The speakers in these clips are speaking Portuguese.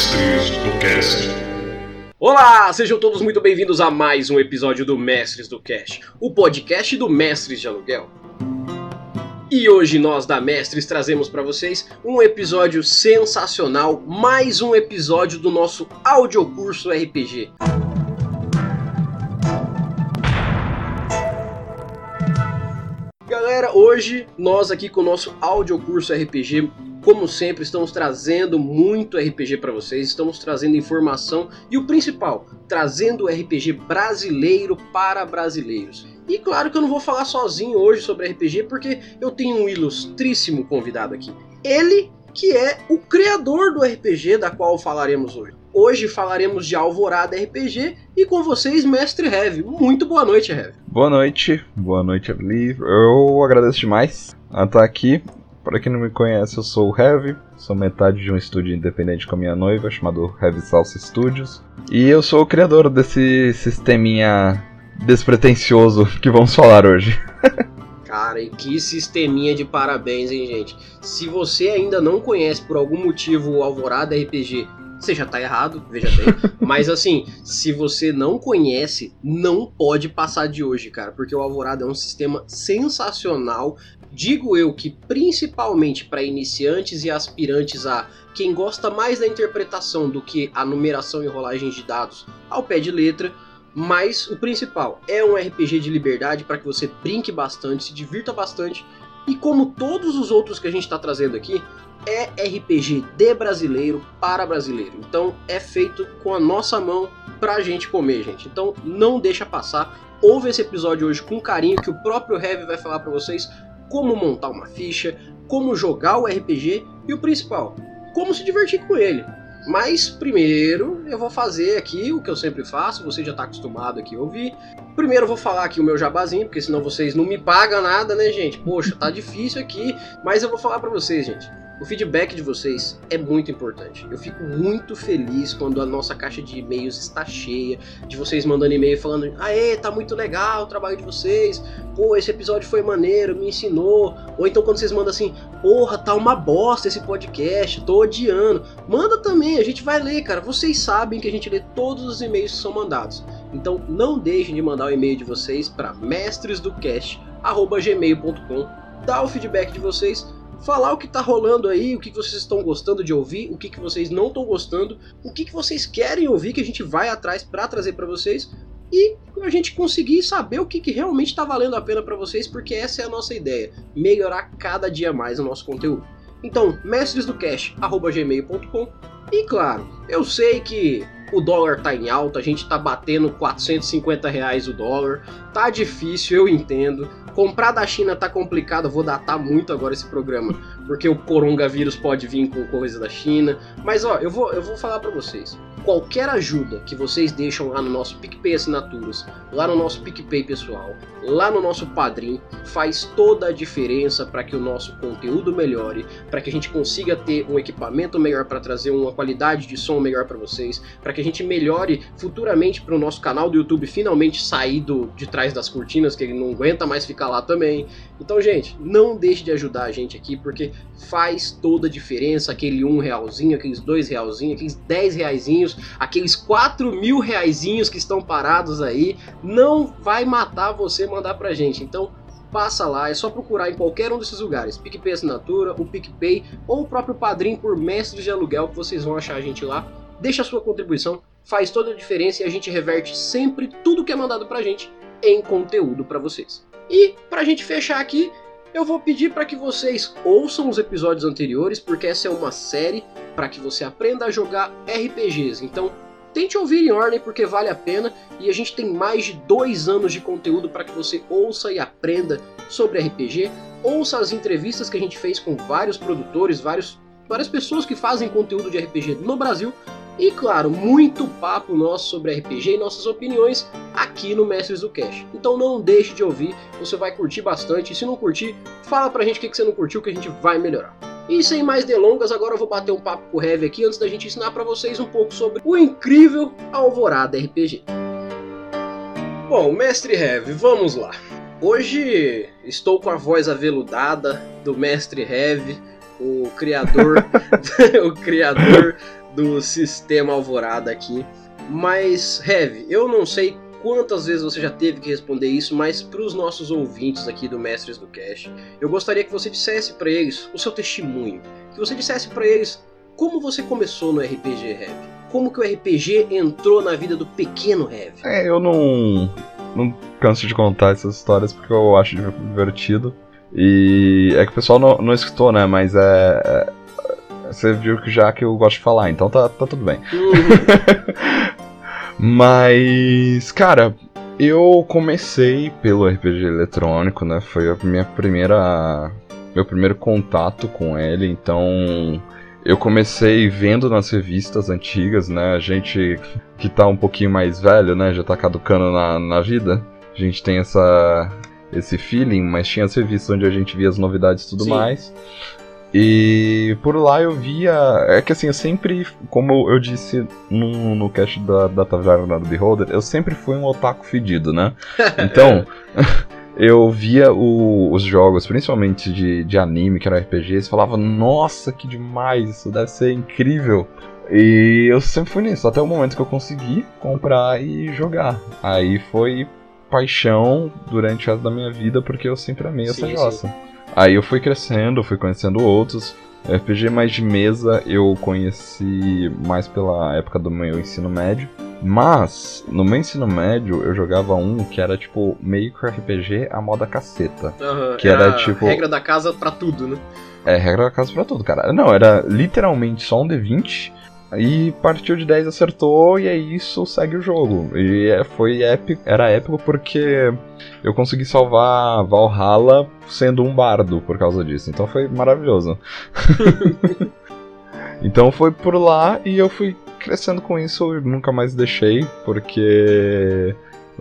Mestres do Cast. Olá, sejam todos muito bem-vindos a mais um episódio do Mestres do Cast, o podcast do Mestres de Aluguel. E hoje nós da Mestres trazemos para vocês um episódio sensacional, mais um episódio do nosso audiocurso RPG. Galera, hoje nós aqui com o nosso audiocurso RPG como sempre, estamos trazendo muito RPG para vocês, estamos trazendo informação e o principal, trazendo RPG brasileiro para brasileiros. E claro que eu não vou falar sozinho hoje sobre RPG porque eu tenho um ilustríssimo convidado aqui. Ele que é o criador do RPG da qual falaremos hoje. Hoje falaremos de Alvorada RPG e com vocês, Mestre Heavy. Muito boa noite, Heavy. Boa noite, boa noite, Eli. Eu agradeço demais a estar aqui. Para quem não me conhece, eu sou o Heavy, sou metade de um estúdio independente com a minha noiva chamado Heavy Salsa Studios. E eu sou o criador desse sisteminha despretensioso que vamos falar hoje. Cara, e que sisteminha de parabéns, hein, gente? Se você ainda não conhece por algum motivo o Alvorada RPG, você já tá errado, veja bem. Mas assim, se você não conhece, não pode passar de hoje, cara, porque o Alvorada é um sistema sensacional Digo eu que principalmente para iniciantes e aspirantes a quem gosta mais da interpretação do que a numeração e rolagem de dados ao pé de letra, mas o principal é um RPG de liberdade para que você brinque bastante, se divirta bastante e como todos os outros que a gente está trazendo aqui, é RPG de brasileiro para brasileiro. Então é feito com a nossa mão pra gente comer, gente. Então não deixa passar. Ouve esse episódio hoje com carinho que o próprio Heavy vai falar para vocês como montar uma ficha, como jogar o RPG e o principal, como se divertir com ele. Mas primeiro eu vou fazer aqui o que eu sempre faço, você já está acostumado aqui a ouvir. Primeiro eu vou falar aqui o meu jabazinho, porque senão vocês não me pagam nada, né, gente? Poxa, tá difícil aqui, mas eu vou falar para vocês, gente. O feedback de vocês é muito importante. Eu fico muito feliz quando a nossa caixa de e-mails está cheia, de vocês mandando e-mail falando: "Aê, tá muito legal o trabalho de vocês. Pô, esse episódio foi maneiro, me ensinou". Ou então quando vocês mandam assim: "Porra, tá uma bosta esse podcast, tô odiando". Manda também, a gente vai ler, cara. Vocês sabem que a gente lê todos os e-mails que são mandados. Então não deixem de mandar o e-mail de vocês para mestresdocast@gmail.com. Dá o feedback de vocês falar o que tá rolando aí, o que vocês estão gostando de ouvir, o que, que vocês não estão gostando, o que, que vocês querem ouvir que a gente vai atrás para trazer para vocês e a gente conseguir saber o que, que realmente está valendo a pena para vocês, porque essa é a nossa ideia, melhorar cada dia mais o nosso conteúdo. Então, mestresdocast@gmail.com e claro, eu sei que o dólar tá em alta, a gente tá batendo 450 reais o dólar, tá difícil, eu entendo. Comprar da China tá complicado, vou datar muito agora esse programa, porque o coronavírus pode vir com coisa da China. Mas ó, eu vou, eu vou falar para vocês. Qualquer ajuda que vocês deixam lá no nosso PicPay Assinaturas, lá no nosso PicPay pessoal, lá no nosso Padrim, faz toda a diferença para que o nosso conteúdo melhore, para que a gente consiga ter um equipamento melhor para trazer uma qualidade de som melhor para vocês, para que a gente melhore futuramente para o nosso canal do YouTube finalmente sair do, de trás das cortinas, que ele não aguenta mais ficar lá também. Então, gente, não deixe de ajudar a gente aqui, porque faz toda a diferença aquele um realzinho, aqueles dois realzinhos, aqueles dez reaisinhos, aqueles quatro mil reaisinhos que estão parados aí, não vai matar você mandar pra gente. Então, passa lá, é só procurar em qualquer um desses lugares, PicPay Assinatura, o PicPay ou o próprio Padrim por Mestre de Aluguel, que vocês vão achar a gente lá. Deixa a sua contribuição, faz toda a diferença e a gente reverte sempre tudo que é mandado pra gente em conteúdo para vocês. E para a gente fechar aqui, eu vou pedir para que vocês ouçam os episódios anteriores, porque essa é uma série para que você aprenda a jogar RPGs. Então, tente ouvir em ordem porque vale a pena e a gente tem mais de dois anos de conteúdo para que você ouça e aprenda sobre RPG. Ouça as entrevistas que a gente fez com vários produtores, vários, várias pessoas que fazem conteúdo de RPG no Brasil e claro, muito papo nosso sobre RPG e nossas opiniões aqui no Mestres do Cash. Então não deixe de ouvir, você vai curtir bastante. E se não curtir, fala pra gente o que você não curtiu que a gente vai melhorar. E sem mais delongas, agora eu vou bater um papo com o Heavy aqui antes da gente ensinar para vocês um pouco sobre o incrível Alvorada RPG. Bom, Mestre Heavy, vamos lá. Hoje estou com a voz aveludada do Mestre Heavy, o criador, o criador do sistema Alvorada aqui. Mas, Heavy, eu não sei quantas vezes você já teve que responder isso, mas para os nossos ouvintes aqui do Mestres do Cash, eu gostaria que você dissesse para eles o seu testemunho, que você dissesse para eles como você começou no RPG Heavy, como que o RPG entrou na vida do pequeno Heavy. É, eu não não canso de contar essas histórias porque eu acho divertido. E é que o pessoal não, não escutou, né? Mas é, é você viu que já que eu gosto de falar, então tá, tá tudo bem. Uhum. Mas, cara, eu comecei pelo RPG eletrônico, né? Foi a minha primeira. Meu primeiro contato com ele, então. Eu comecei vendo nas revistas antigas, né? A gente que tá um pouquinho mais velho, né? Já tá caducando na, na vida. A gente tem essa, esse feeling, mas tinha as revistas onde a gente via as novidades e tudo Sim. mais. E por lá eu via. É que assim, eu sempre, como eu disse no, no cast da, da Taverna do Beholder, eu sempre fui um otaku fedido, né? Então. eu via o, os jogos, principalmente de, de anime, que era RPGs, falava, nossa, que demais, isso deve ser incrível. E eu sempre fui nisso, até o momento que eu consegui comprar e jogar. Aí foi paixão durante o resto da minha vida, porque eu sempre amei essa jossa. Aí eu fui crescendo, fui conhecendo outros. RPG mais de mesa eu conheci mais pela época do meu ensino médio. Mas, no meu ensino médio, eu jogava um que era tipo meio que RPG a moda caceta. Uhum, que era, era tipo. Regra da casa pra tudo, né? É, regra da casa pra tudo, cara. Não, era literalmente só um D20 e partiu de 10 acertou e é isso, segue o jogo. E é, foi épico, era épico porque eu consegui salvar Valhalla sendo um bardo por causa disso. Então foi maravilhoso. então foi por lá e eu fui crescendo com isso e nunca mais deixei, porque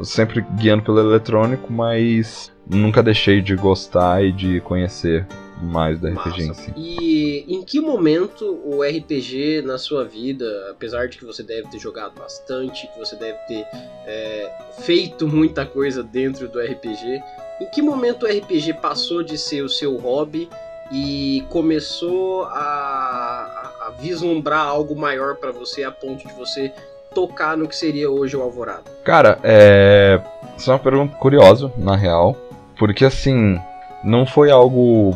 sempre guiando pelo eletrônico, mas nunca deixei de gostar e de conhecer mais do RPG em si. E em que momento o RPG na sua vida, apesar de que você deve ter jogado bastante, que você deve ter é, feito muita coisa dentro do RPG, em que momento o RPG passou de ser o seu hobby e começou a, a, a vislumbrar algo maior para você a ponto de você tocar no que seria hoje o Alvorada? Cara, é. Isso é uma pergunta curiosa, na real. Porque assim, não foi algo,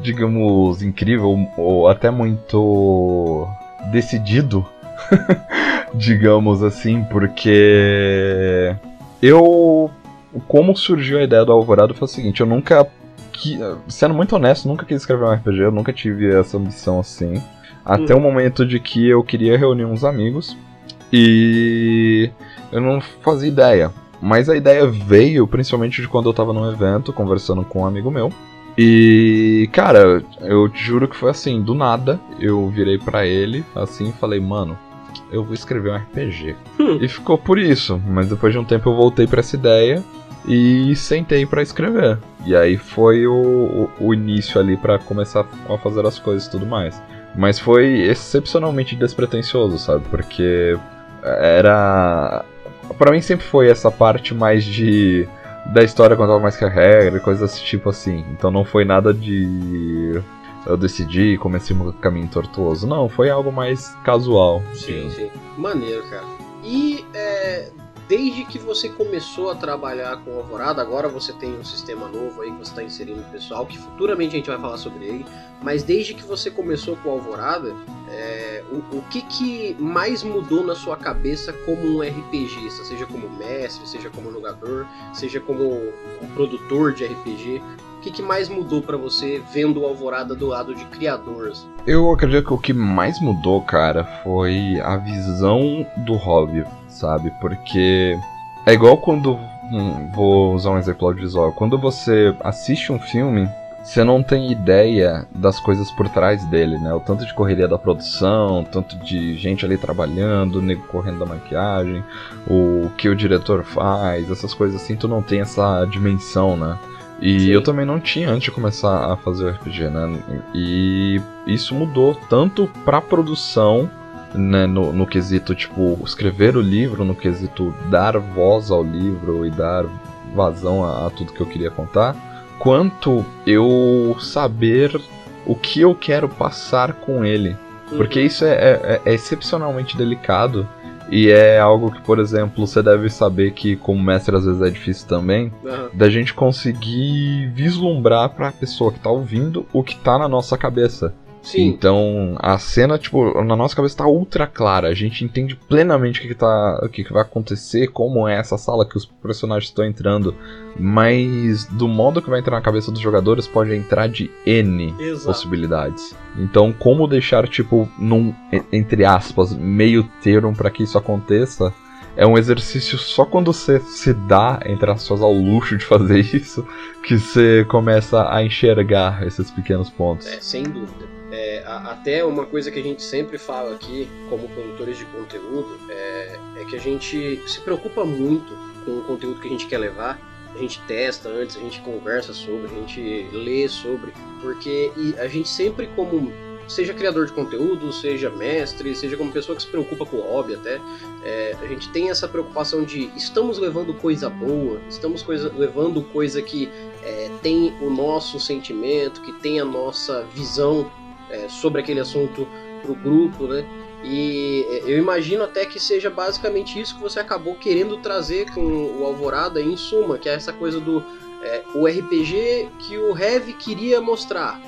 digamos, incrível ou até muito decidido, digamos assim, porque eu. Como surgiu a ideia do Alvorada foi o seguinte: eu nunca. Sendo muito honesto, nunca quis escrever um RPG, eu nunca tive essa ambição assim. Até hum. o momento de que eu queria reunir uns amigos e eu não fazia ideia. Mas a ideia veio principalmente de quando eu tava num evento conversando com um amigo meu. E, cara, eu te juro que foi assim, do nada, eu virei para ele, assim, e falei, mano, eu vou escrever um RPG. Hum. E ficou por isso, mas depois de um tempo eu voltei para essa ideia e sentei para escrever. E aí foi o, o, o início ali para começar a fazer as coisas e tudo mais. Mas foi excepcionalmente despretensioso, sabe? Porque era para mim sempre foi essa parte mais de da história contava mais que a regra, coisas desse tipo assim. Então não foi nada de eu decidi e comecei um caminho tortuoso. Não, foi algo mais casual. Sim, sim. Maneiro, cara. E é, desde que você começou a trabalhar com Alvorada, agora você tem um sistema novo aí que você está inserindo o pessoal, que futuramente a gente vai falar sobre ele, mas desde que você começou com Alvorada, é, o, o que, que mais mudou na sua cabeça como um RPGista, seja como mestre, seja como jogador, seja como um produtor de RPG? O que, que mais mudou para você vendo o Alvorada do lado de criadores? Eu acredito que o que mais mudou, cara, foi a visão do hobby sabe? Porque é igual quando. Hum, vou usar um exemplo audiovisual. Quando você assiste um filme, você não tem ideia das coisas por trás dele, né? O tanto de correria da produção, o tanto de gente ali trabalhando, o nego correndo da maquiagem, o que o diretor faz, essas coisas assim, tu não tem essa dimensão, né? E Sim. eu também não tinha antes de começar a fazer o RPG, né? E isso mudou tanto pra produção né, no, no quesito, tipo, escrever o livro, no quesito dar voz ao livro e dar vazão a, a tudo que eu queria contar, quanto eu saber o que eu quero passar com ele, Porque isso é, é, é excepcionalmente delicado e é algo que, por exemplo, você deve saber que, como mestre, às vezes é difícil também, Aham. da gente conseguir vislumbrar pra pessoa que tá ouvindo o que tá na nossa cabeça. Sim, Então, a cena, tipo, na nossa cabeça tá ultra clara. A gente entende plenamente o que, que, tá, o que, que vai acontecer, como é essa sala que os personagens estão entrando. Mas, do modo que vai entrar na cabeça dos jogadores, pode entrar de N exato. possibilidades. Então, como deixar, tipo, num, entre aspas, meio termo pra que isso aconteça, é um exercício só quando você se dá, entre aspas, ao luxo de fazer isso, que você começa a enxergar esses pequenos pontos. É, sem dúvida. É, a- até uma coisa que a gente sempre fala aqui, como produtores de conteúdo, é, é que a gente se preocupa muito com o conteúdo que a gente quer levar. A gente testa antes, a gente conversa sobre, a gente lê sobre, porque a gente sempre como seja criador de conteúdo, seja mestre, seja como pessoa que se preocupa com o hobby até, é, a gente tem essa preocupação de estamos levando coisa boa, estamos coisa, levando coisa que é, tem o nosso sentimento, que tem a nossa visão é, sobre aquele assunto pro grupo, né? E é, eu imagino até que seja basicamente isso que você acabou querendo trazer com o Alvorada em suma, que é essa coisa do é, o RPG que o Heavy queria mostrar.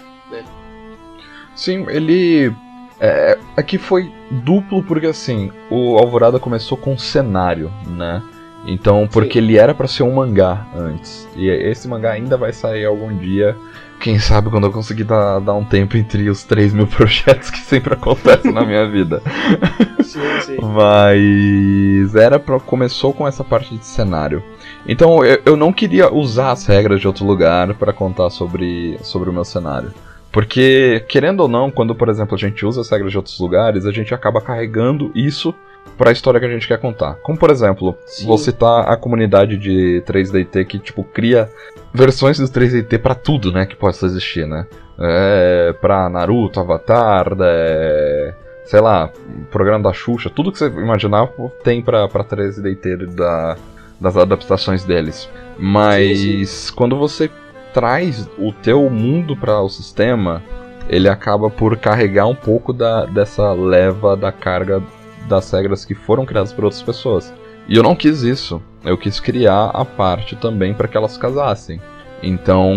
Sim, ele. É, aqui foi duplo porque assim, o Alvorada começou com cenário, né? Então, porque Sim. ele era pra ser um mangá antes. E esse mangá ainda vai sair algum dia. Quem sabe quando eu conseguir dar, dar um tempo entre os 3 mil projetos que sempre acontecem na minha vida. Sim, sim. Mas era pra, começou com essa parte de cenário. Então eu, eu não queria usar as regras de outro lugar pra contar sobre, sobre o meu cenário. Porque, querendo ou não, quando, por exemplo, a gente usa as regras de outros lugares, a gente acaba carregando isso pra história que a gente quer contar. Como, por exemplo, Sim. vou citar a comunidade de 3DT que, tipo, cria versões do 3DT pra tudo, né, que possa existir, né? É, pra Naruto, Avatar, é, sei lá, programa da Xuxa, tudo que você imaginar tem pra, pra 3DT da, das adaptações deles. Mas quando você traz o teu mundo para o sistema, ele acaba por carregar um pouco da, dessa leva da carga das regras que foram criadas por outras pessoas. E eu não quis isso. Eu quis criar a parte também para que elas casassem. Então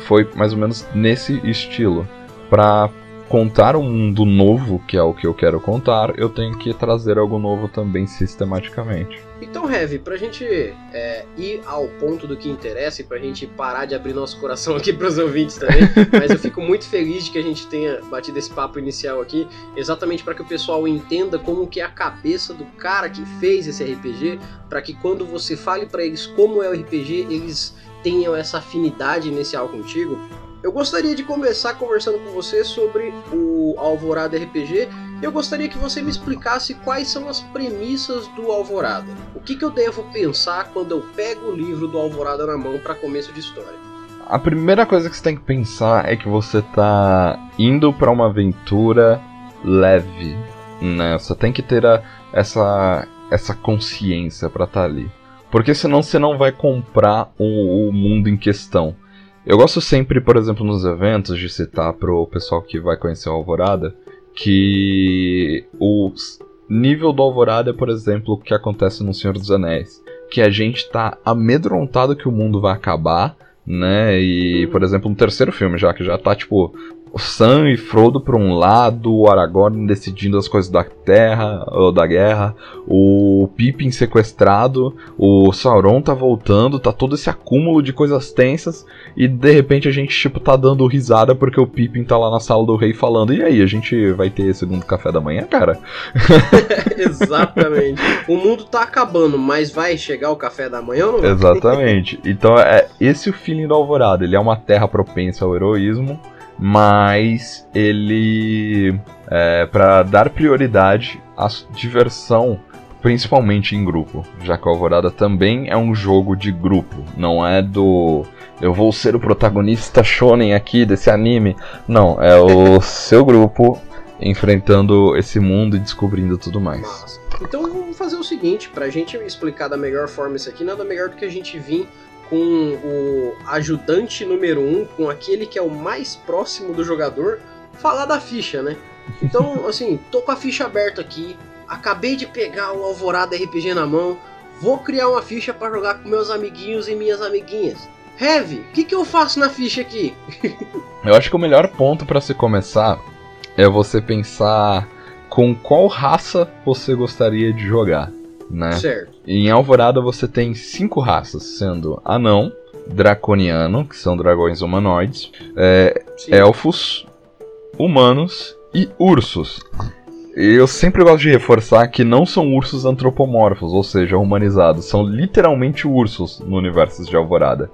foi mais ou menos nesse estilo. Para contar um mundo novo, que é o que eu quero contar, eu tenho que trazer algo novo também sistematicamente. Então, Heavy, pra gente é, ir ao ponto do que interessa e pra gente parar de abrir nosso coração aqui pros ouvintes também, mas eu fico muito feliz de que a gente tenha batido esse papo inicial aqui, exatamente para que o pessoal entenda como que é a cabeça do cara que fez esse RPG, para que quando você fale pra eles como é o RPG, eles tenham essa afinidade inicial contigo. Eu gostaria de começar conversando com você sobre o Alvorada RPG e eu gostaria que você me explicasse quais são as premissas do Alvorada. O que, que eu devo pensar quando eu pego o livro do Alvorada na mão para começo de história? A primeira coisa que você tem que pensar é que você tá indo pra uma aventura leve, né? Você tem que ter a- essa, essa consciência pra estar ali. Porque senão você não vai comprar o, o mundo em questão. Eu gosto sempre, por exemplo, nos eventos, de citar pro pessoal que vai conhecer o Alvorada, que o nível do Alvorada é, por exemplo, o que acontece no Senhor dos Anéis. Que a gente tá amedrontado que o mundo vai acabar, né? E, por exemplo, no terceiro filme já, que já tá, tipo, Sam e Frodo por um lado, o Aragorn decidindo as coisas da terra, ou da guerra, o Pippin sequestrado, o Sauron tá voltando, tá todo esse acúmulo de coisas tensas, e de repente a gente, tipo, tá dando risada porque o Pippin tá lá na sala do rei falando, e aí, a gente vai ter segundo café da manhã, cara? Exatamente. o mundo tá acabando, mas vai chegar o café da manhã ou não? vai? Exatamente. Então é esse o feeling do Alvorada. Ele é uma terra propensa ao heroísmo, mas ele é para dar prioridade à diversão, principalmente em grupo, já que o Alvorada também é um jogo de grupo, não é do eu vou ser o protagonista shonen aqui desse anime. Não, é o seu grupo enfrentando esse mundo e descobrindo tudo mais. Então vamos fazer o seguinte, pra gente explicar da melhor forma isso aqui, nada melhor do que a gente vir com o ajudante número um, com aquele que é o mais próximo do jogador, falar da ficha, né? Então, assim, tô com a ficha aberta aqui. Acabei de pegar o Alvorada RPG na mão. Vou criar uma ficha para jogar com meus amiguinhos e minhas amiguinhas. Heavy, o que, que eu faço na ficha aqui? eu acho que o melhor ponto para se começar é você pensar com qual raça você gostaria de jogar, né? Certo. Em Alvorada você tem cinco raças, sendo anão, draconiano, que são dragões humanoides, é, elfos, humanos e ursos. Eu sempre gosto de reforçar que não são ursos antropomorfos, ou seja, humanizados. São literalmente ursos no universo de Alvorada.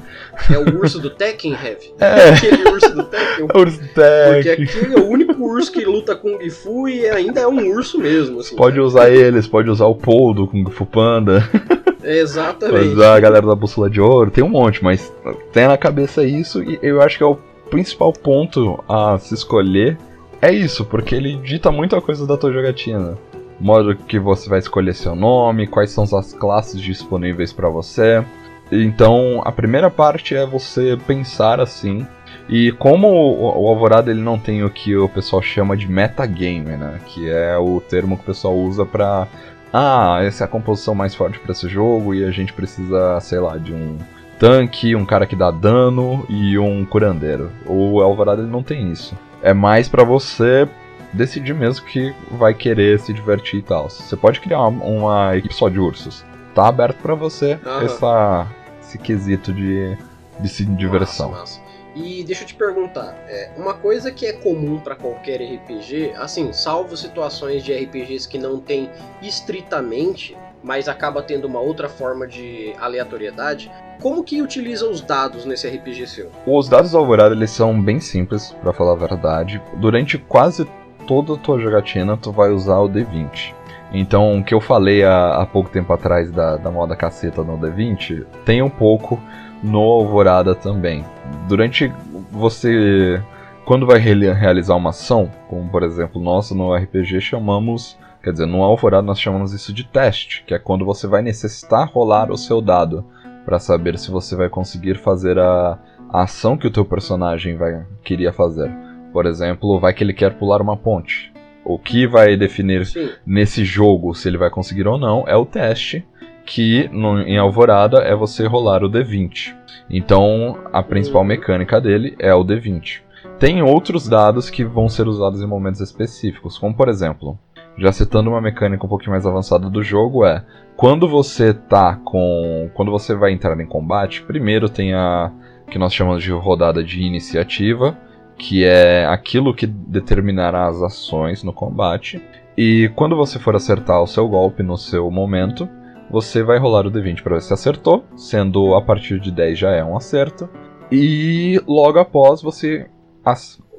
É o urso do Tekken, Heavy? É. Aquele urso do Tekken? É o urso do Tekken. Porque aquele é o único urso que luta Kung Fu e ainda é um urso mesmo. Assim, pode né? usar eles, pode usar o Paul do Kung Fu Panda. Exatamente. Pode usar a galera da Bússola de Ouro, tem um monte, mas tem na cabeça isso e eu acho que é o principal ponto a se escolher é isso, porque ele dita muita coisa da tua jogatina. Modo que você vai escolher seu nome, quais são as classes disponíveis para você. Então, a primeira parte é você pensar assim. E como o, Alvorada ele não tem o que o pessoal chama de metagame, né? Que é o termo que o pessoal usa pra. Ah, essa é a composição mais forte para esse jogo e a gente precisa, sei lá, de um tanque, um cara que dá dano e um curandeiro. O Alvorada ele não tem isso é mais para você decidir mesmo que vai querer se divertir e tal. Você pode criar uma, uma equipe só de ursos. Tá aberto para você uhum. essa, esse quesito de, de diversão. Massa, massa. E deixa eu te perguntar, é, uma coisa que é comum para qualquer RPG, assim, salvo situações de RPGs que não tem estritamente mas acaba tendo uma outra forma de aleatoriedade. Como que utiliza os dados nesse RPG seu? Os dados do Alvorada eles são bem simples, para falar a verdade. Durante quase toda a tua jogatina, tu vai usar o D20. Então, o que eu falei há, há pouco tempo atrás da, da moda caceta no D20, tem um pouco no Alvorada também. Durante você. Quando vai realizar uma ação, como por exemplo, nós no RPG chamamos Quer dizer, no Alvorada nós chamamos isso de teste, que é quando você vai necessitar rolar o seu dado para saber se você vai conseguir fazer a, a, ação que o teu personagem vai queria fazer. Por exemplo, vai que ele quer pular uma ponte. O que vai definir Sim. nesse jogo se ele vai conseguir ou não é o teste, que no, em Alvorada é você rolar o D20. Então, a principal mecânica dele é o D20. Tem outros dados que vão ser usados em momentos específicos, como por exemplo, já citando uma mecânica um pouquinho mais avançada do jogo, é quando você tá com. Quando você vai entrar em combate, primeiro tem a que nós chamamos de rodada de iniciativa, que é aquilo que determinará as ações no combate. E quando você for acertar o seu golpe no seu momento, você vai rolar o D20 para ver se acertou, sendo a partir de 10 já é um acerto. E logo após você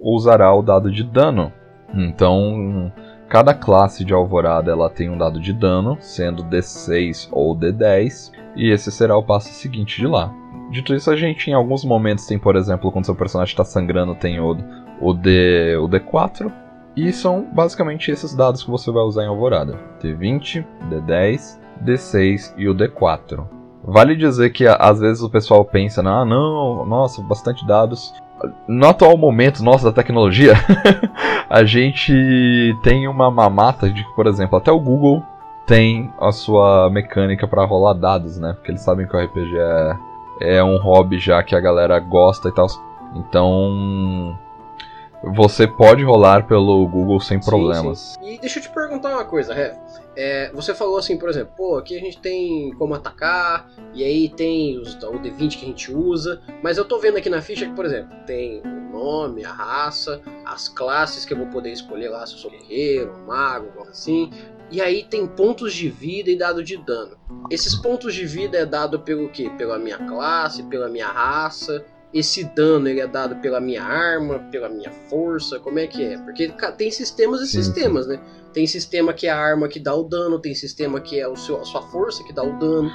usará o dado de dano. Então, Cada classe de alvorada ela tem um dado de dano, sendo D6 ou D10, e esse será o passo seguinte de lá. Dito isso, a gente em alguns momentos tem, por exemplo, quando seu personagem está sangrando, tem o, o, D, o D4, e são basicamente esses dados que você vai usar em Alvorada: D20, D10, D6 e o D4. Vale dizer que às vezes o pessoal pensa, ah, não, nossa, bastante dados no atual momento nosso da tecnologia, a gente tem uma mamata de que, por exemplo, até o Google tem a sua mecânica para rolar dados, né? Porque eles sabem que o RPG é, é um hobby já que a galera gosta e tal. Então, você pode rolar pelo Google sem sim, problemas. Sim. E deixa eu te perguntar uma coisa. É, você falou assim, por exemplo, pô, aqui a gente tem como atacar, e aí tem os, o D20 que a gente usa, mas eu tô vendo aqui na ficha que, por exemplo, tem o nome, a raça, as classes que eu vou poder escolher lá, se eu sou guerreiro, mago, algo assim, e aí tem pontos de vida e dado de dano. Esses pontos de vida é dado pelo quê? Pela minha classe, pela minha raça, esse dano ele é dado pela minha arma, pela minha força, como é que é? Porque tem sistemas e sistemas, né? Tem sistema que é a arma que dá o dano, tem sistema que é o seu, a sua força que dá o dano.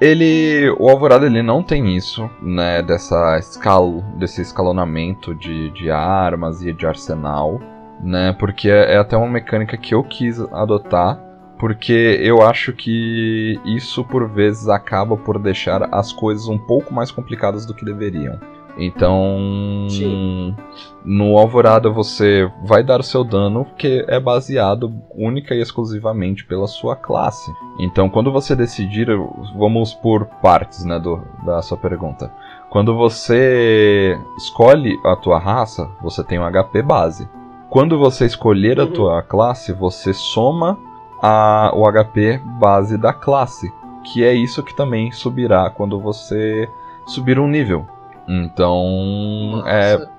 Ele, o Alvorada ele não tem isso, né, dessa escala, desse escalonamento de, de armas e de arsenal, né, porque é, é até uma mecânica que eu quis adotar, porque eu acho que isso por vezes acaba por deixar as coisas um pouco mais complicadas do que deveriam. Então, Sim. no Alvorada você vai dar o seu dano que é baseado única e exclusivamente pela sua classe. Então, quando você decidir, vamos por partes, né, do, da sua pergunta. Quando você escolhe a tua raça, você tem um HP base. Quando você escolher a Uhum. tua classe, você soma a, o HP base da classe, que é isso que também subirá quando você subir um nível. Então, é Nossa,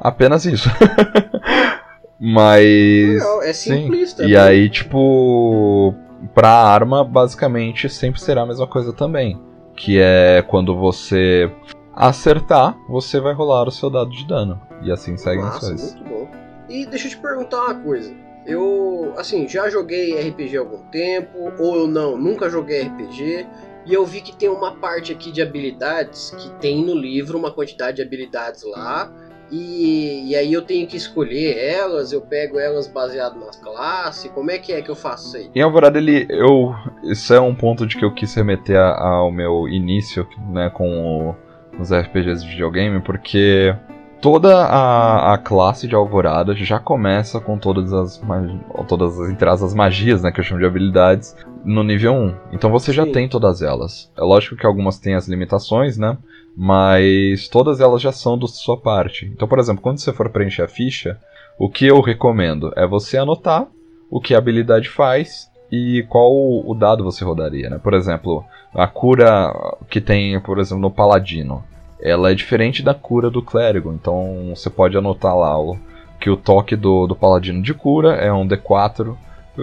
apenas isso. Mas. é sim. simplista. E né? aí, tipo, pra arma, basicamente sempre será a mesma coisa também. Que é quando você acertar, você vai rolar o seu dado de dano. E assim seguem as coisas. muito bom. E deixa eu te perguntar uma coisa. Eu, assim, já joguei RPG há algum tempo, ou eu não, nunca joguei RPG. E eu vi que tem uma parte aqui de habilidades, que tem no livro uma quantidade de habilidades lá. E, e aí eu tenho que escolher elas, eu pego elas baseado nas classes. Como é que é que eu faço isso aí? Em Alvorada, ele. Eu. Isso é um ponto de que eu quis remeter ao meu início, né, com o- os RPGs de videogame, porque toda a, a classe de Alvorada já começa com todas as todas as, entre as, as magias, né, que eu chamo de habilidades, no nível 1. Então você já Sim. tem todas elas. É lógico que algumas têm as limitações, né? Mas todas elas já são da sua parte. Então, por exemplo, quando você for preencher a ficha, o que eu recomendo é você anotar o que a habilidade faz e qual o dado você rodaria, né? Por exemplo, a cura que tem, por exemplo, no paladino, ela é diferente da cura do clérigo, então você pode anotar lá o, que o toque do, do paladino de cura é um D4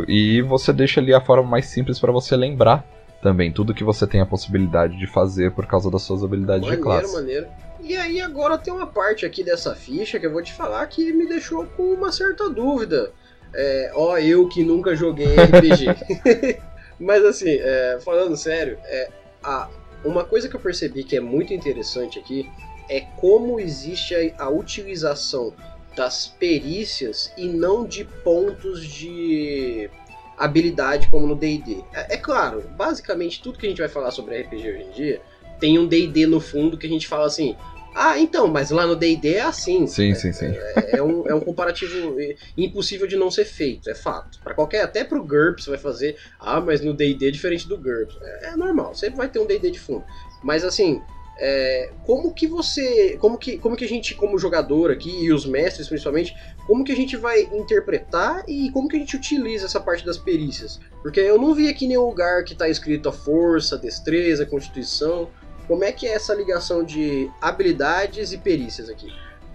e você deixa ali a forma mais simples para você lembrar também tudo que você tem a possibilidade de fazer por causa das suas habilidades de Maneiro, classe. maneiro. E aí agora tem uma parte aqui dessa ficha que eu vou te falar que me deixou com uma certa dúvida. É, ó, eu que nunca joguei RPG. Mas assim, é, falando sério, é, a, uma coisa que eu percebi que é muito interessante aqui é como existe a, a utilização das perícias e não de pontos de habilidade como no D&D. É, é claro, basicamente tudo que a gente vai falar sobre RPG hoje em dia tem um D&D no fundo que a gente fala assim, ah, então, mas lá no D&D é assim. Sim, sim, sim. É, é um, é um comparativo impossível de não ser feito, é fato. Para qualquer, até pro GURPS vai fazer, ah, mas no D&D é diferente do GURPS. É, é normal, sempre vai ter um D&D de fundo. Mas assim, é, como que você, como que, como que a gente, como jogador aqui e os mestres principalmente, como que a gente vai interpretar e como que a gente utiliza essa parte das perícias? Porque eu não vi aqui nenhum lugar que tá escrito a força, destreza, constituição. Como é que é essa ligação de habilidades e perícias aqui?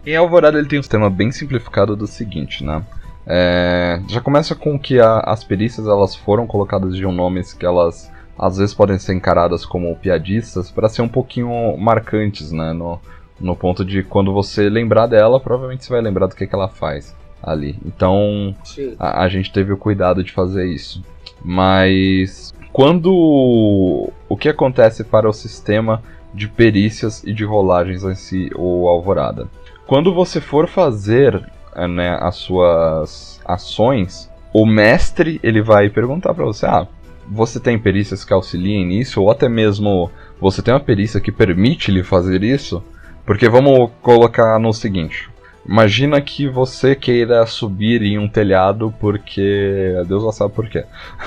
Em Alvorada ele tem um sistema bem simplificado do seguinte, né? É, já começa com que a- as perícias elas foram colocadas de um nomes que elas às vezes podem ser encaradas como piadistas para ser um pouquinho marcantes, né? No, no ponto de quando você lembrar dela, provavelmente você vai lembrar do que, que ela faz ali. Então a, a gente teve o cuidado de fazer isso. Mas quando o que acontece para o sistema de perícias e de rolagens em si, o Alvorada? Quando você for fazer eh, né, as suas ações, o mestre ele vai perguntar para você: ah, você tem perícias que auxiliem nisso? Ou até mesmo você tem uma perícia que permite lhe fazer isso? Porque vamos colocar no seguinte: imagina que você queira subir em um telhado porque. Deus já sabe por quê.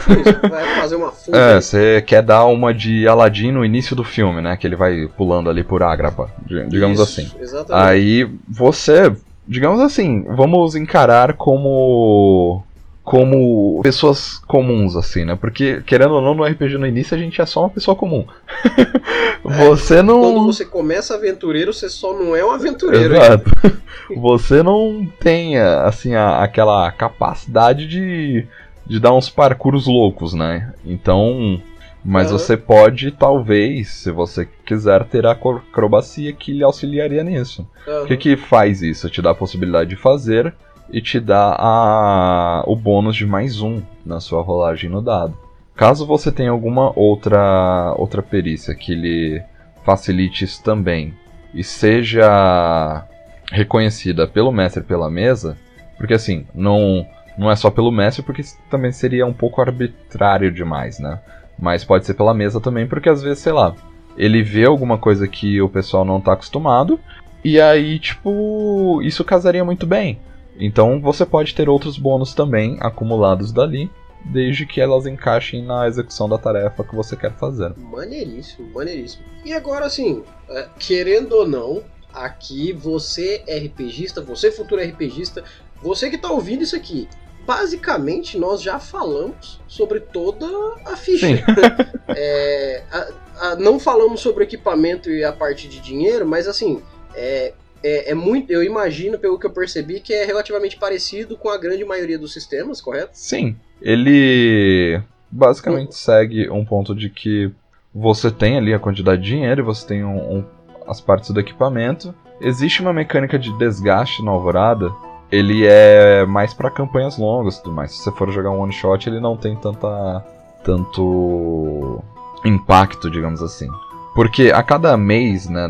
Isso, vai fazer uma fuga. É, você quer dar uma de Aladdin no início do filme, né? Que ele vai pulando ali por Agrapa, di- digamos Isso, assim. Exatamente. Aí você, digamos assim, vamos encarar como como pessoas comuns assim, né? Porque querendo ou não no RPG no início a gente é só uma pessoa comum. você não Quando você começa aventureiro, você só não é um aventureiro. Exato. Você não tem assim a- aquela capacidade de, de dar uns parcouros loucos, né? Então, mas Aham. você pode talvez, se você quiser, ter a acro- acrobacia que lhe auxiliaria nisso. Aham. O que que faz isso? Te dá a possibilidade de fazer e te dá a, o bônus de mais um na sua rolagem no dado. Caso você tenha alguma outra outra perícia que lhe facilite isso também e seja reconhecida pelo mestre pela mesa, porque assim, não não é só pelo mestre porque também seria um pouco arbitrário demais, né? Mas pode ser pela mesa também porque às vezes, sei lá, ele vê alguma coisa que o pessoal não tá acostumado E aí, tipo, isso casaria muito bem. Então você pode ter outros bônus também acumulados dali, desde que elas encaixem na execução da tarefa que você quer fazer. Maneiríssimo, maneiríssimo. E agora, assim, é, querendo ou não, aqui você é RPGista, você futuro RPGista, você que tá ouvindo isso aqui, basicamente nós já falamos sobre toda a ficha. é, a, a, não falamos sobre equipamento e a parte de dinheiro, mas assim, é, é, é, muito. Eu imagino, pelo que eu percebi, que é relativamente parecido com a grande maioria dos sistemas, correto? Sim. Ele basicamente hum. segue um ponto de que você tem ali a quantidade de dinheiro, você tem um, um, as partes do equipamento. Existe uma mecânica de desgaste na Alvorada. Ele é mais para campanhas longas e tudo mais. Se você for jogar um one shot, ele não tem tanta tanto impacto, digamos assim. Porque a cada mês, né,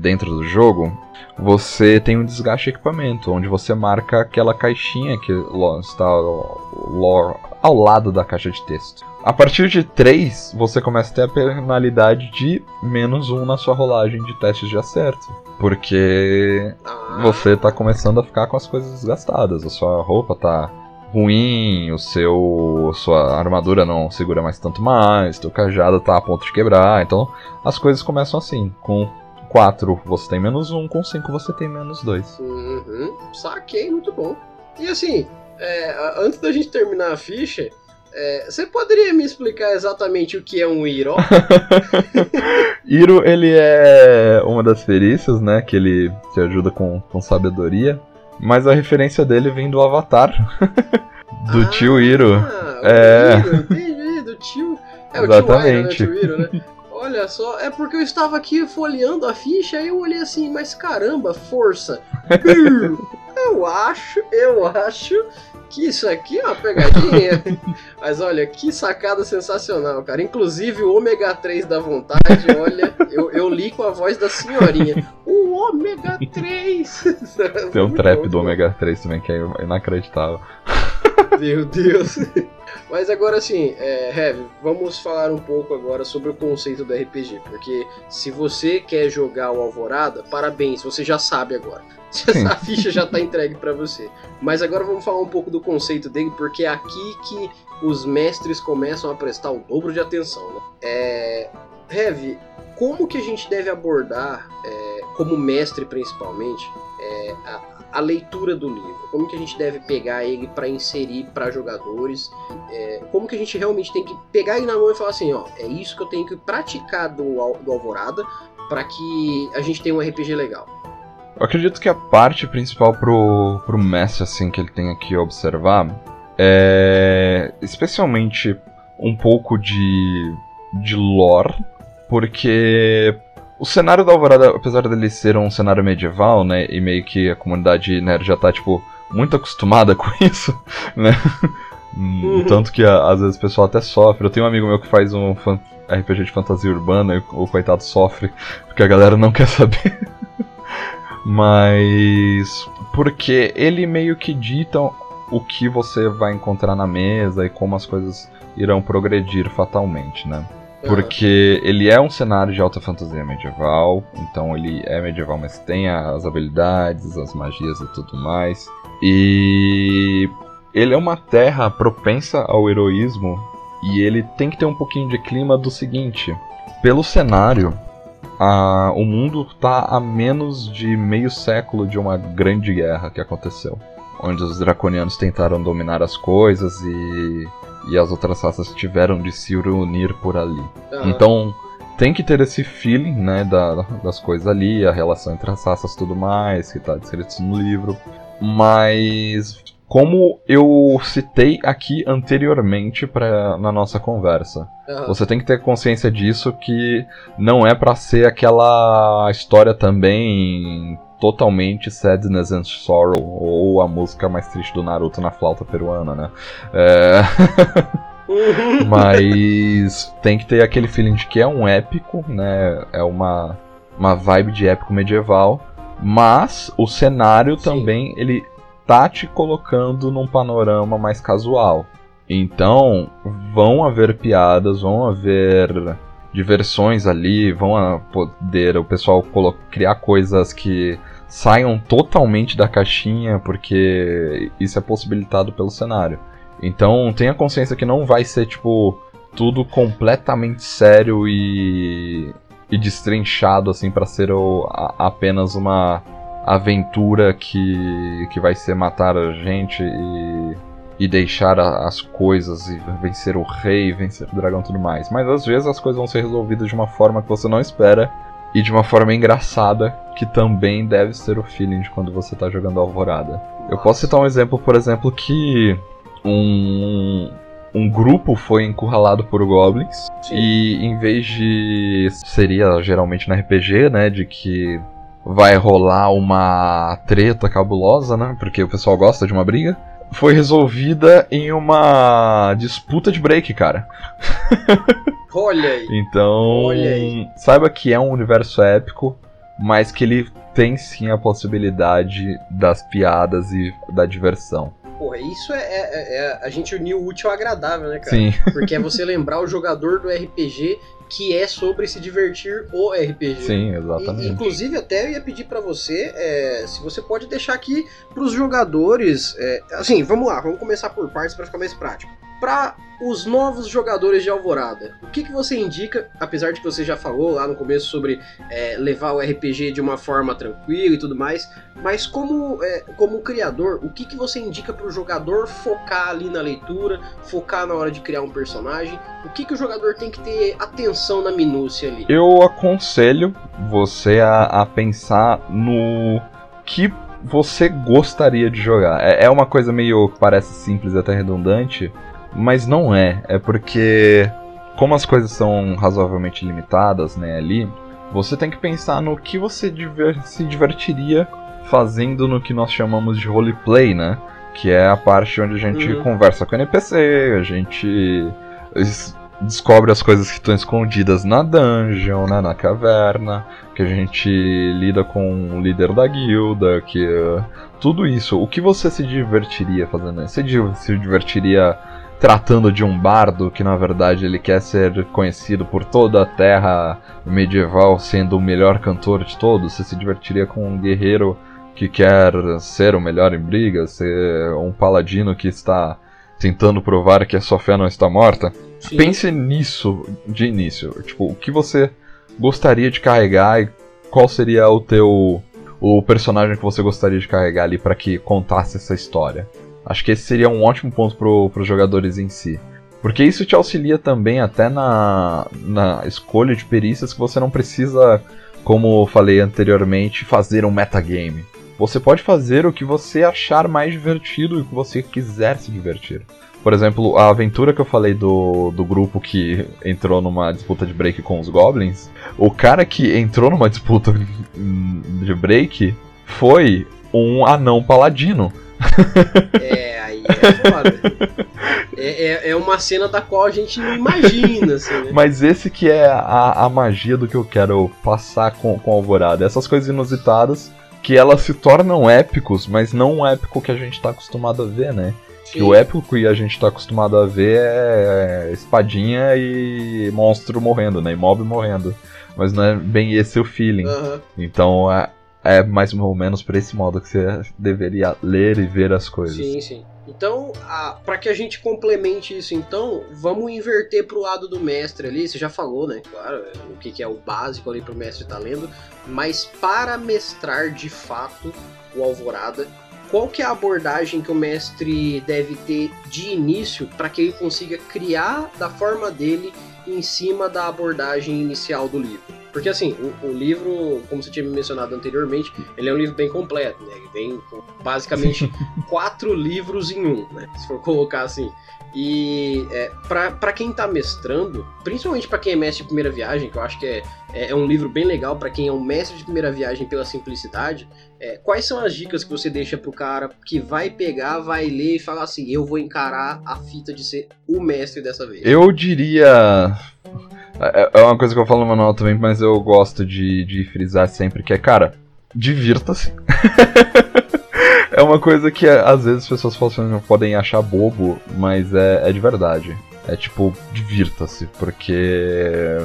dentro do jogo, você tem um desgaste de equipamento, onde você marca aquela caixinha que está ao lado da caixa de texto. A partir de 3, você começa a ter a penalidade de menos 1 na sua rolagem de testes de acerto. Porque ah. você está começando a ficar com as coisas desgastadas, a sua roupa está ruim, o seu sua armadura não segura mais tanto mais, teu cajado tá a ponto de quebrar. Então as coisas começam assim, com 4 você tem menos 1, com 5 você tem menos 2. Uhum, saquei, muito bom. E assim, é, antes da gente terminar a ficha, é, você poderia me explicar exatamente o que é um Iro? Iro, ele é uma das perícias, né, que ele te ajuda com, com sabedoria. Mas a referência dele vem do Avatar. do ah, tio Iro. É. Iro, entendi, do tio. É Exatamente. o tio Iro, né? Tio Iro, né? Olha só, é porque eu estava aqui folheando a ficha e eu olhei assim, mas caramba, força. eu acho, eu acho que isso aqui é uma pegadinha. Mas olha, que sacada sensacional, cara. Inclusive o ômega 3 da vontade, olha, eu, eu li com a voz da senhorinha. O ômega 3! Tem um trap bom, do ômega 3 também que é inacreditável. Meu Deus. Mas agora assim, é, Heavy, vamos falar um pouco agora sobre o conceito do RPG, porque se você quer jogar o Alvorada, parabéns, você já sabe agora. Essa ficha já está entregue para você. Mas agora vamos falar um pouco do conceito dele, porque é aqui que os mestres começam a prestar o dobro de atenção. Né? É... Heavy, como que a gente deve abordar, é, como mestre principalmente, é, a, a, leitura do livro? Como que a gente deve pegar ele para inserir para jogadores? É, como que a gente realmente tem que pegar ele na mão e falar assim, ó, é isso que eu tenho que praticar do, do Alvorada para que a gente tenha um RPG legal? Eu acredito que a parte principal pro, pro mestre, assim, que ele tem que observar é especialmente um pouco de, de lore, porque o cenário da Alvorada, apesar dele ser um cenário medieval, né, e meio que a comunidade nerd já tá, tipo, muito acostumada com isso, né, uhum. tanto que às vezes o pessoal até sofre. Eu tenho um amigo meu que faz um RPG de fantasia urbana e o coitado sofre porque a galera não quer saber. Mas. Porque ele meio que dita o que você vai encontrar na mesa e como as coisas irão progredir fatalmente, né? Porque ele é um cenário de alta fantasia medieval, então ele é medieval, mas tem as habilidades, as magias e tudo mais. E ele é uma terra propensa ao heroísmo e ele tem que ter um pouquinho de clima do seguinte: pelo cenário, a, o mundo está a menos de meio século de uma grande guerra que aconteceu. Onde os draconianos tentaram dominar as coisas e, e as outras raças tiveram de se unir por ali. Uhum. Então tem que ter esse feeling né, da, das coisas ali, a relação entre as raças tudo mais, que está descrito no livro. Mas como eu citei aqui anteriormente pra, na nossa conversa. Uhum. Você tem que ter consciência disso que não é para ser aquela história também totalmente sadness and sorrow ou a música mais triste do Naruto na flauta peruana, né? É... Mas tem que ter aquele feeling de que é um épico, né? É uma uma vibe de épico medieval, mas o cenário Sim. também ele tá te colocando num panorama mais casual. Então, vão haver piadas, vão haver diversões ali, vão poder o pessoal criar coisas que saiam totalmente da caixinha, porque isso é possibilitado pelo cenário. Então tenha consciência que não vai ser tipo tudo completamente sério e, e destrinchado assim para ser o, a, apenas uma aventura que, que vai ser matar a gente e, e deixar a, as coisas e vencer o rei, vencer o dragão e tudo mais. Mas às vezes as coisas vão ser resolvidas de uma forma que você não espera e de uma forma engraçada, que também deve ser o feeling de quando você está jogando Alvorada. Eu posso citar um exemplo, por exemplo, que um, um grupo foi encurralado por goblins Sim. e em vez de seria geralmente no RPG, né, de que vai rolar uma treta cabulosa, né, porque o pessoal gosta de uma briga, foi resolvida em uma disputa de break, cara. Olha aí. Então, Olha aí. saiba que é um universo épico, mas que ele tem sim a possibilidade das piadas e da diversão. Porra, isso é, é, é, a gente uniu o útil ao agradável, né, cara? Sim. Porque é você lembrar o jogador do RPG que é sobre se divertir o RPG. Sim, exatamente. E, inclusive, até eu ia pedir para você é, se você pode deixar aqui pros jogadores. É, assim, vamos lá, vamos começar por partes para ficar mais prático para os novos jogadores de Alvorada, o que, que você indica, apesar de que você já falou lá no começo sobre é, levar o RPG de uma forma tranquila e tudo mais, mas como, é, como criador, o que, que você indica para o jogador focar ali na leitura, focar na hora de criar um personagem? O que, que o jogador tem que ter atenção na minúcia ali? Eu aconselho você a, a pensar no que você gostaria de jogar. É, é uma coisa meio parece simples até redundante, mas não é. É porque, como as coisas são razoavelmente limitadas, né, ali, você tem que pensar no que você diver se divertiria fazendo no que nós chamamos de roleplay, né? Que é a parte onde a gente uhum. conversa com o NPC, a gente descobre as coisas que estão escondidas na dungeon, né, na caverna, que a gente lida com o líder da guilda, que uh, tudo isso. O que você se divertiria fazendo? Você se divertiria tratando de um bardo que na verdade ele quer ser conhecido por toda a terra medieval sendo o melhor cantor de todos? Você se divertiria com um guerreiro que quer ser o melhor em briga, ser um paladino que está tentando provar que a sua fé não está morta? Sim. Pense nisso de início. Tipo, o que você gostaria de carregar e qual seria o teu o personagem que você gostaria de carregar ali para que contasse essa história? Acho que esse seria um ótimo ponto para os jogadores em si. Porque isso te auxilia também até na, na escolha de perícias que você não precisa, como falei anteriormente, fazer um metagame. Você pode fazer o que você achar mais divertido e o que você quiser se divertir. Por exemplo, a aventura que eu falei do, do grupo que entrou numa disputa de break com os goblins, o cara que entrou numa disputa de break foi um anão paladino. É, aí é foda. É, é, é, uma cena da qual a gente não imagina, assim, né? Mas esse que é a, a magia do que eu quero passar com, com Alvorada. Essas coisas inusitadas que elas se tornam épicos, mas não um épico que a gente tá acostumado a ver, né? Sim. Que o épico que a gente tá acostumado a ver é espadinha e monstro morrendo, né? E mob morrendo. Mas não é bem esse o feeling. Uhum. Então é, mais ou menos para esse modo que você deveria ler e ver as coisas. Sim, sim. Então, para que a gente complemente isso, então, vamos inverter pro lado do mestre ali. Você já falou, né? Claro, o que, que é o básico ali pro mestre estar tá lendo. Mas para mestrar de fato o Alvorada, qual que é a abordagem que o mestre deve ter de início para que ele consiga criar da forma dele em cima da abordagem inicial do livro. Porque assim, o, o, livro, como você tinha mencionado anteriormente, ele é um livro bem completo, né? Ele vem com basicamente quatro livros em um, né? Se for colocar assim. E é, para quem tá mestrando, principalmente para quem é mestre de primeira viagem, que eu acho que é, é, é um livro bem legal para quem é um mestre de primeira viagem pela simplicidade, é, quais são as dicas que você deixa pro cara que vai pegar, vai ler e falar assim: eu vou encarar a fita de ser o mestre dessa vez? Eu diria. É, é uma coisa que eu falo no manual também, mas eu gosto de, de frisar sempre que é, cara, divirta-se. é uma coisa que às vezes as pessoas podem achar bobo, mas é, é de verdade. É tipo, divirta-se, porque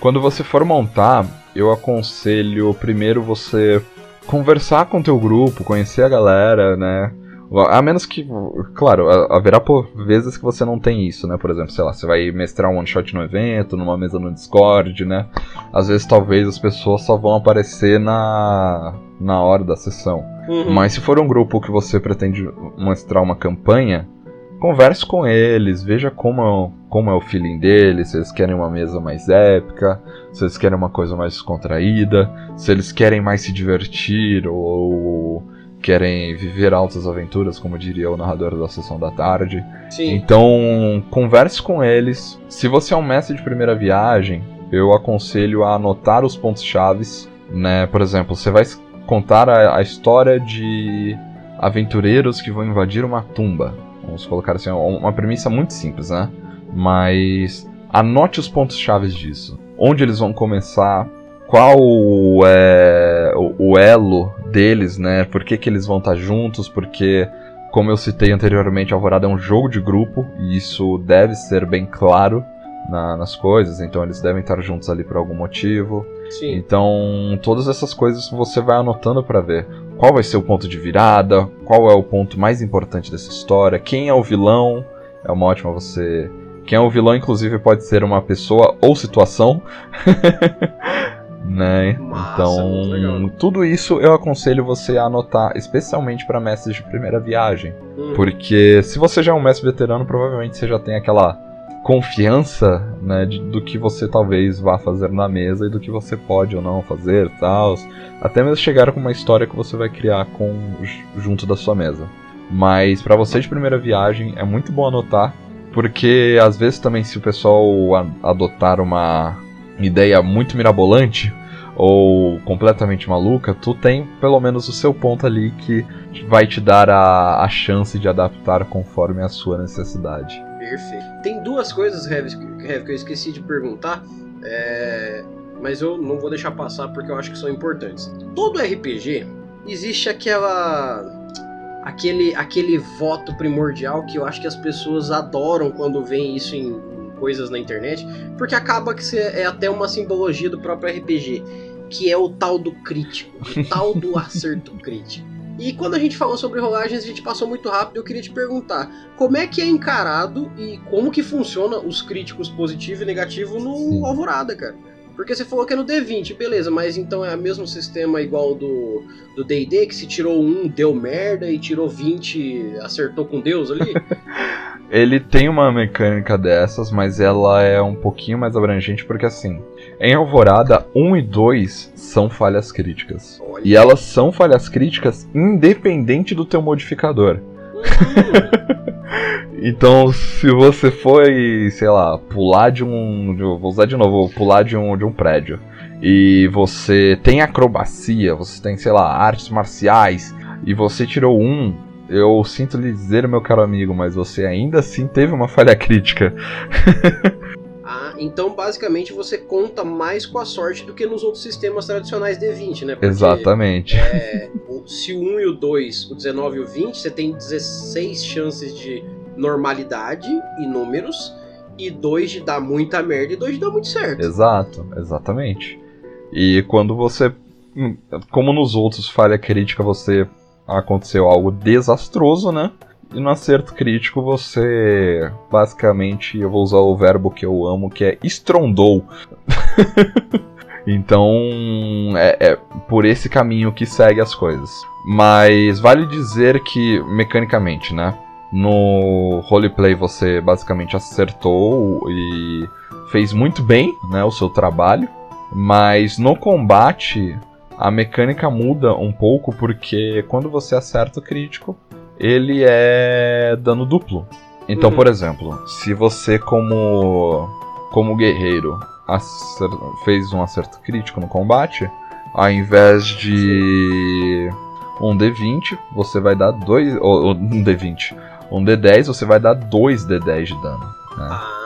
quando você for montar, eu aconselho primeiro você conversar com teu grupo, conhecer a galera, né? A menos que, claro, haverá por vezes que você não tem isso, né? Por exemplo, sei lá, você vai mestrar um one shot no evento, numa mesa no Discord, né? Às vezes talvez as pessoas só vão aparecer na na hora da sessão. Uhum. Mas se for um grupo que você pretende mostrar uma campanha, converse com eles, veja como, como é o feeling deles, se eles querem uma mesa mais épica, se eles querem uma coisa mais contraída, se eles querem mais se divertir ou querem viver altas aventuras, como diria o narrador da sessão da tarde. Sim. Então, converse com eles. Se você é um mestre de primeira viagem, eu aconselho a anotar os pontos chaves, né? Por exemplo, você vai contar a, a história de aventureiros que vão invadir uma tumba. Vamos colocar assim, uma premissa muito simples, né? Mas anote os pontos chaves disso. Onde eles vão começar, qual é o, o elo deles, né? Por que, que eles vão estar juntos? Porque, como eu citei anteriormente, Alvorada é um jogo de grupo e isso deve ser bem claro na, nas coisas. Então eles devem estar juntos ali por algum motivo. Sim. Então todas essas coisas você vai anotando para ver qual vai ser o ponto de virada, qual é o ponto mais importante dessa história, quem é o vilão. É uma ótima você quem é o vilão, inclusive, pode ser uma pessoa ou situação. né? Massa, então, tudo isso eu aconselho você a anotar, especialmente para mestres de primeira viagem. Hum. Porque se você já é um mestre veterano, provavelmente você já tem aquela confiança, né, de, do que você talvez vá fazer na mesa e do que você pode ou não fazer, tal. Até mesmo chegar com uma história que você vai criar com junto da sua mesa. Mas para você de primeira viagem é muito bom anotar, porque às vezes também se o pessoal adotar uma ideia muito mirabolante ou completamente maluca, tu tem pelo menos o seu ponto ali que vai te dar a, a chance de adaptar conforme a sua necessidade. Perfeito. Tem duas coisas, Rev, que eu esqueci de perguntar, é... mas eu não vou deixar passar porque eu acho que são importantes. Todo RPG existe aquela aquele aquele voto primordial que eu acho que as pessoas adoram quando veem isso em coisas na internet, porque acaba que é até uma simbologia do próprio RPG, que é o tal do crítico, o tal do acerto crítico. E quando a gente falou sobre rolagens, a gente passou muito rápido. Eu queria te perguntar, como é que é encarado e como que funciona os críticos positivo e negativo no Sim. Alvorada, cara? Porque você falou que é no D20, beleza, mas então é o mesmo sistema igual do do D&D, que se tirou um, deu merda, e tirou 20, acertou com Deus ali? Ele tem uma mecânica dessas, mas ela é um pouquinho mais abrangente, porque assim, em Alvorada, 1 e 2 são falhas críticas. Olha. E elas são falhas críticas independente do teu modificador. então, se você foi, sei lá, pular de um. Vou usar de novo, pular de um, de um prédio. E você tem acrobacia, você tem, sei lá, artes marciais. E você tirou um. Eu sinto lhe dizer, meu caro amigo, mas você ainda assim teve uma falha crítica. ah, então basicamente você conta mais com a sorte do que nos outros sistemas tradicionais D20, né? Porque, Exatamente. É, se o 1 e o 2, o 19 e o 20, você tem 16 chances de normalidade e números, e 2 de dar muita merda e 2 de dar muito certo. Exato, exatamente. E quando você. Como nos outros falha crítica, você. Aconteceu algo desastroso, né? E no acerto crítico você. Basicamente, eu vou usar o verbo que eu amo, que é estrondou. Então, é, é, por esse caminho que segue as coisas. Mas vale dizer que, mecanicamente, né? No roleplay você basicamente acertou e fez muito bem né, o seu trabalho. Mas no combate a mecânica muda um pouco porque quando você acerta o crítico, ele é dano duplo. Então, uhum. por exemplo, se você como como guerreiro fez um acerto crítico no combate, ao invés de um D20, você vai dar dois ou, um D20, um D10, você vai dar dois D10 de dano. Né? Ah.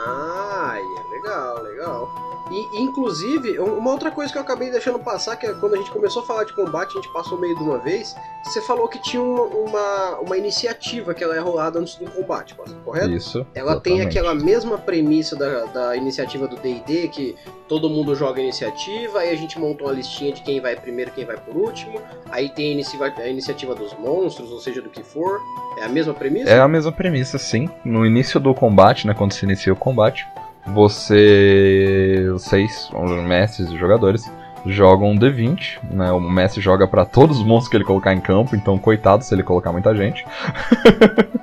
E inclusive, uma outra coisa que eu acabei deixando passar, que é quando a gente começou a falar de combate, a gente passou meio de uma vez, você falou que tinha uma, uma, uma iniciativa que ela é rolada antes do combate, correto? Isso. Ela exatamente. tem aquela mesma premissa da, da iniciativa do D&D, que todo mundo joga iniciativa, aí a gente monta uma listinha de quem vai primeiro quem vai por último, aí tem a iniciativa, a iniciativa dos monstros, ou seja, do que for. É a mesma premissa? É a mesma premissa, sim. No início do combate, né, quando se inicia o combate, você, os seis, os mestres e jogadores, jogam um D20, né? O mestre joga para todos os monstros que ele colocar em campo, então coitado se ele colocar muita gente.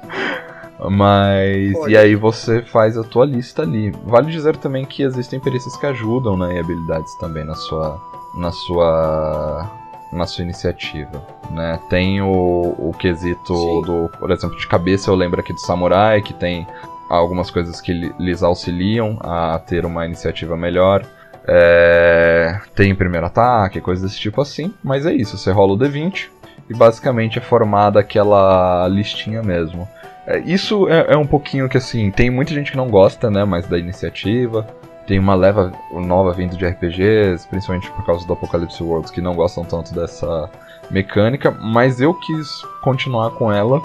Mas. Olha. E aí você faz a tua lista ali. Vale dizer também que existem perícias que ajudam, né? E habilidades também na sua. Na sua. Na sua iniciativa, né? Tem o, o quesito Sim. do, por exemplo, de cabeça eu lembro aqui do samurai, que tem algumas coisas que lhes auxiliam a ter uma iniciativa melhor. É, tem primeiro ataque, coisas desse tipo assim, mas é isso, você rola o D20 e basicamente é formada aquela listinha mesmo. É, isso é, é, um pouquinho que assim, tem muita gente que não gosta, né, mais da iniciativa. Tem uma leva nova vindo de RPGs, principalmente por causa do Apocalypse Worlds, que não gostam tanto dessa mecânica, mas eu quis continuar com ela,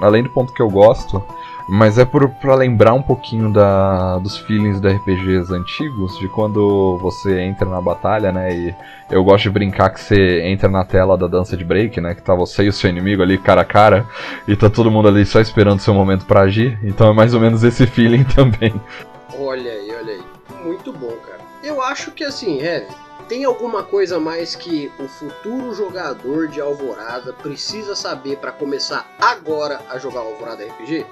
além do ponto que eu gosto, mas é por, pra lembrar um pouquinho da, dos feelings de RPGs antigos, de quando você entra na batalha, né? E eu gosto de brincar que você entra na tela da dança de break, né? Que tá você e o seu inimigo ali cara a cara, e tá todo mundo ali só esperando o seu momento para agir. Então é mais ou menos esse feeling também. Olha aí, olha aí. Muito bom, cara. Eu acho que assim, Heavy, tem alguma coisa mais que o futuro jogador de Alvorada precisa saber para começar agora a jogar Alvorada RPG?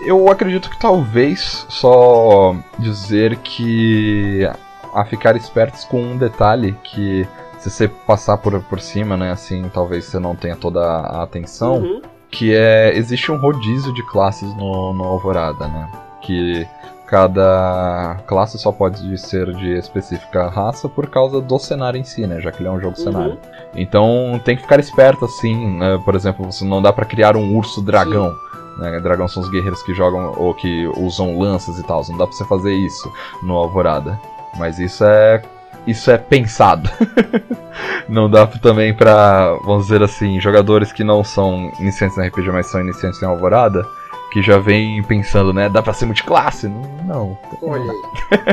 Eu acredito que talvez só dizer que a ficar espertos com um detalhe que se você passar por, por cima, né, assim, talvez você não tenha toda a atenção, uhum. que é existe um rodízio de classes no, no Alvorada, né? Que cada classe só pode ser de específica raça por causa do cenário em si, né? Já que ele é um jogo uhum. cenário. Então tem que ficar esperto assim, né? Por exemplo, você não dá para criar um urso dragão. Né? Dragão são os guerreiros que jogam ou que usam lanças e tal. Não dá pra você fazer isso no Alvorada. Mas isso é. Isso é pensado. não dá também pra, vamos dizer assim, jogadores que não são iniciantes em RPG, mas são iniciantes em Alvorada que já vem pensando, né? Dá pra ser multiclasse? Não. Olha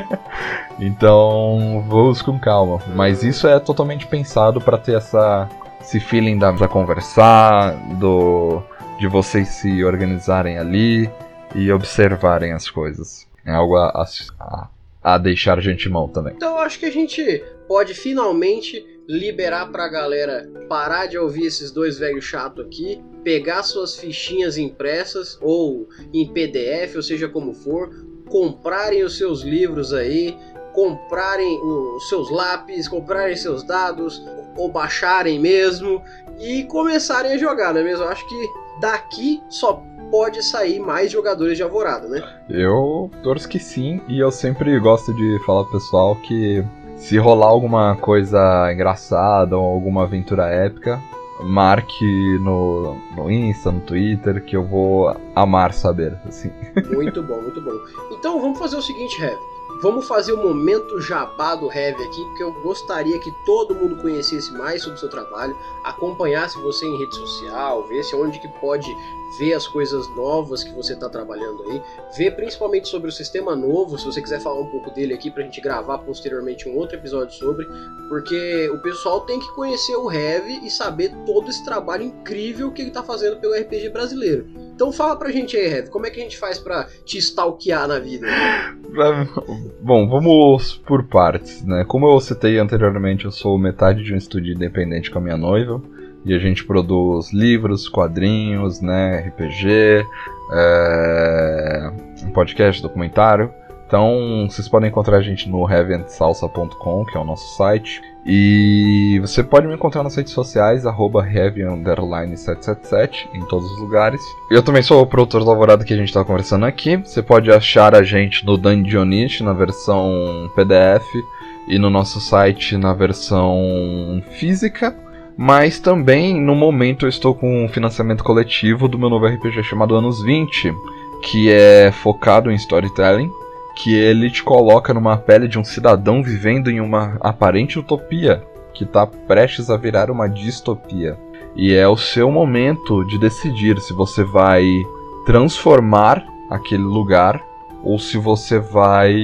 então, vamos com calma. Mas isso é totalmente pensado para ter essa esse feeling da, da conversar, do de vocês se organizarem ali e observarem as coisas. É algo a, a, a deixar a gente mão também. Então, acho que a gente pode finalmente liberar pra galera parar de ouvir esses dois velhos chatos aqui, pegar suas fichinhas impressas ou em PDF, ou seja como for, comprarem os seus livros aí, comprarem os seus lápis, comprarem seus dados ou baixarem mesmo e começarem a jogar, não é mesmo? Acho que daqui só pode sair mais jogadores de Alvorada, né? Eu torço que sim, e eu sempre gosto de falar pro pessoal que se rolar alguma coisa engraçada ou alguma aventura épica, marque no, no Insta, no Twitter, que eu vou amar saber, assim. Muito bom, muito bom. Então vamos fazer o seguinte, Heavy. Vamos fazer o momento jabá do Heavy aqui, porque eu gostaria que todo mundo conhecesse mais sobre o seu trabalho, acompanhasse você em rede social, vesse onde que pode ver as coisas novas que você está trabalhando aí, ver principalmente sobre o sistema novo, se você quiser falar um pouco dele aqui para a gente gravar posteriormente um outro episódio sobre, porque o pessoal tem que conhecer o Heavy e saber todo esse trabalho incrível que ele está fazendo pelo RPG brasileiro. Então fala pra gente aí, Heavy, como é que a gente faz para te stalkear na vida? Bom, vamos por partes, né? Como eu citei anteriormente, eu sou metade de um estúdio independente com a minha noiva e a gente produz livros, quadrinhos, né, RPG, é, podcast, documentário. Então vocês podem encontrar a gente no heavyandsalsa.com, que é o nosso site. E você pode me encontrar nas redes sociais, arroba 777 em todos os lugares. Eu também sou o produtor da Alvorada que a gente está conversando aqui. Você pode achar a gente no Dungeonist na versão PDF e no nosso site na versão física. Mas também, no momento, eu estou com um financiamento coletivo do meu novo RPG chamado Anos 20, que é focado em storytelling, que ele te coloca numa pele de um cidadão vivendo em uma aparente utopia que está prestes a virar uma distopia. E é o seu momento de decidir se você vai transformar aquele lugar ou se você vai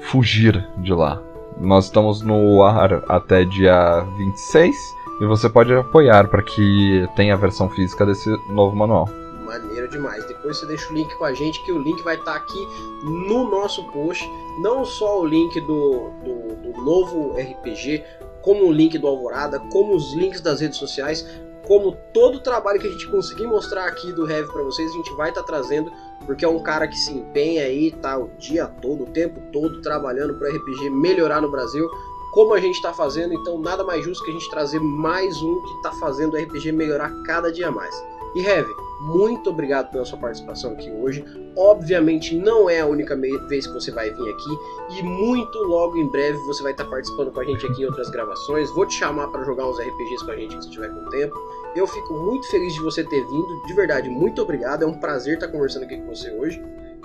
fugir de lá. Nós estamos no ar até dia 26 e você pode apoiar para que tenha a versão física desse novo manual. Maneiro demais. Depois você deixa o link com a gente, que o link vai estar tá aqui no nosso post. Não só o link do, do, do novo RPG, como o link do Alvorada, como os links das redes sociais, como todo o trabalho que a gente conseguir mostrar aqui do Heavy para vocês, a gente vai estar tá trazendo, porque é um cara que se empenha aí, tá o dia todo, o tempo todo trabalhando para RPG melhorar no Brasil, como a gente está fazendo, então nada mais justo que a gente trazer mais um que está fazendo o RPG melhorar cada dia mais. E Heavy, muito obrigado pela sua participação aqui hoje. Obviamente não é a única vez que você vai vir aqui e muito logo em breve você vai estar participando com a gente aqui em outras gravações. Vou te chamar para jogar uns RPGs com a gente se tiver com tempo. Eu fico muito feliz de você ter vindo, de verdade, muito obrigado. É um prazer estar conversando aqui com você hoje.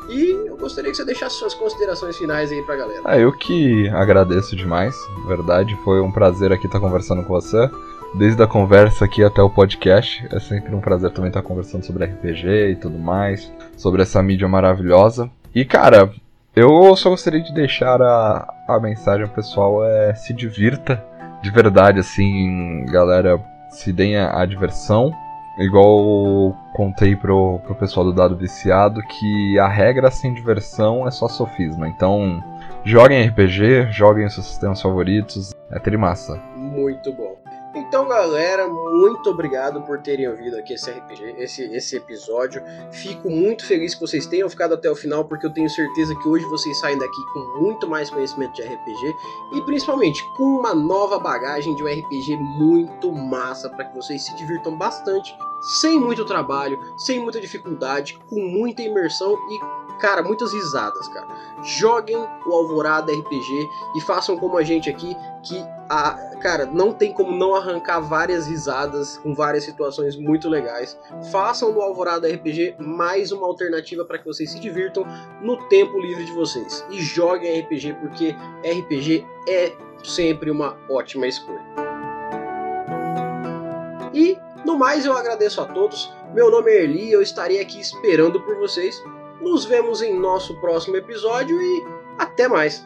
E eu gostaria que você deixasse suas considerações finais aí pra galera. Ah, eu que agradeço demais, verdade. Foi um prazer aqui estar conversando com você desde a conversa aqui até o podcast. É sempre um prazer também estar conversando sobre RPG e tudo mais, sobre essa mídia maravilhosa. E cara, eu só gostaria de deixar a, a mensagem pessoal é se divirta de verdade, assim, galera, se deem a, a diversão. Igual contei pro, pro pessoal do Dado Viciado que a regra sem diversão é só sofisma. Então, joguem RPG, joguem seus sistemas favoritos, é trimassa. Muito bom. Então, galera, muito obrigado por terem ouvido aqui esse RPG, esse, esse episódio. Fico muito feliz que vocês tenham ficado até o final, porque eu tenho certeza que hoje vocês saem daqui com muito mais conhecimento de RPG e principalmente com uma nova bagagem de um RPG muito massa para que vocês se divirtam bastante, sem muito trabalho, sem muita dificuldade, com muita imersão e cara, muitas risadas, cara. Joguem o Alvorada RPG e façam como a gente aqui, que a, cara, não tem como não arrancar várias risadas com várias situações muito legais. Façam do Alvorada RPG mais uma alternativa para que vocês se divirtam no tempo livre de vocês. E joguem RPG porque RPG é sempre uma ótima escolha. E no mais eu agradeço a todos. Meu nome é Erli, eu estarei aqui esperando por vocês nos vemos em nosso próximo episódio e até mais!